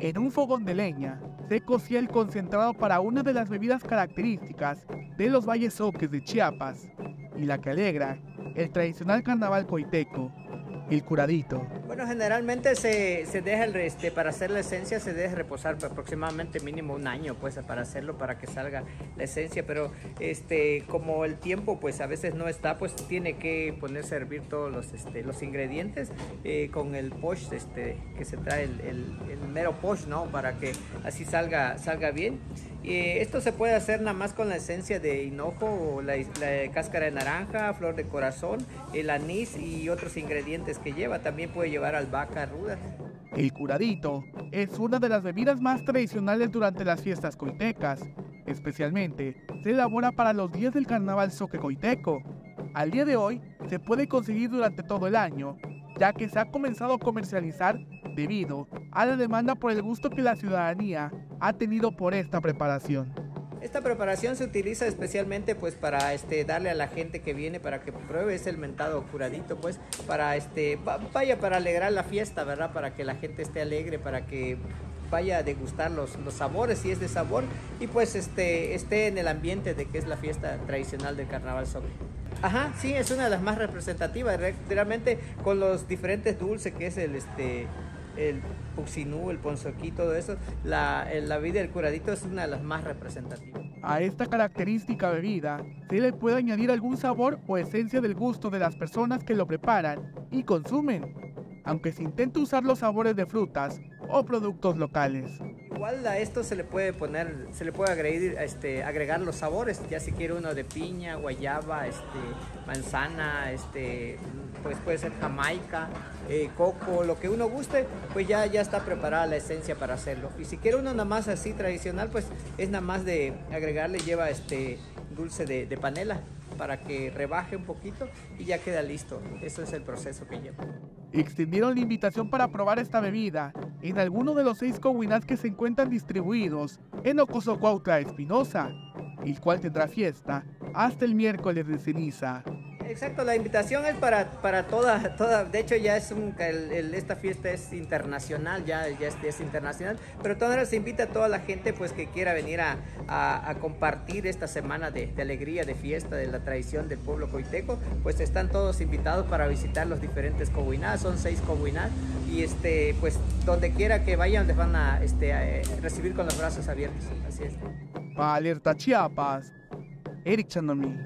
En un fogón de leña se cocía el concentrado para una de las bebidas características de los valles oques de Chiapas y la que alegra el tradicional carnaval coiteco, el curadito. Bueno, generalmente se, se deja el este, para hacer la esencia se deja reposar aproximadamente mínimo un año pues para hacerlo para que salga la esencia, pero este como el tiempo pues a veces no está, pues tiene que ponerse a hervir todos los este, los ingredientes eh, con el posh este que se trae el, el, el mero posh, ¿no? Para que así salga salga bien. Y esto se puede hacer nada más con la esencia de hinojo la, la, cáscara de naranja, flor de corazón, el anís y otros ingredientes que lleva. También puede llevar albahaca ruda. El curadito es una de las bebidas más tradicionales durante las fiestas coitecas. Especialmente se elabora para los días del carnaval soque coiteco. Al día de hoy se puede conseguir durante todo el año, ya que se ha comenzado a comercializar debido a la demanda por el gusto que la ciudadanía ha tenido por esta preparación. Esta preparación se utiliza especialmente pues para este darle a la gente que viene para que pruebe ese el mentado curadito pues para este vaya para alegrar la fiesta, ¿verdad? Para que la gente esté alegre, para que vaya a degustar los, los sabores si es de sabor y pues este esté en el ambiente de que es la fiesta tradicional del carnaval sobre. Ajá, sí, es una de las más representativas, realmente con los diferentes dulces que es el este el puxinú, el ponzoquí, todo eso, la, la bebida del curadito es una de las más representativas. A esta característica bebida se le puede añadir algún sabor o esencia del gusto de las personas que lo preparan y consumen, aunque se intenta usar los sabores de frutas o productos locales. Igual a esto se le puede poner, se le puede agregar, este, agregar los sabores, ya si quiere uno de piña, guayaba, este, manzana, este, pues puede ser jamaica, eh, coco, lo que uno guste, pues ya, ya está preparada la esencia para hacerlo. Y si quiere uno nada más así tradicional, pues es nada más de agregarle, lleva este dulce de, de panela para que rebaje un poquito y ya queda listo. Eso es el proceso que lleva. Extendieron la invitación para probar esta bebida en alguno de los seis comunidades que se encuentran distribuidos en Ocosocuautla Espinosa, el cual tendrá fiesta hasta el miércoles de ceniza. Exacto, la invitación es para, para toda, toda, de hecho ya es un, esta fiesta es internacional, ya, ya es, es, internacional, pero todavía se invita a toda la gente pues que quiera venir a, a, compartir esta semana de, de, alegría, de fiesta, de la tradición del pueblo coiteco, pues están todos invitados para visitar los diferentes cobuinás, son seis cobuinás, y este, pues donde quiera que vayan les van a, este, a recibir con los brazos abiertos, así es. Para Alerta Chiapas, Eric Chandomí.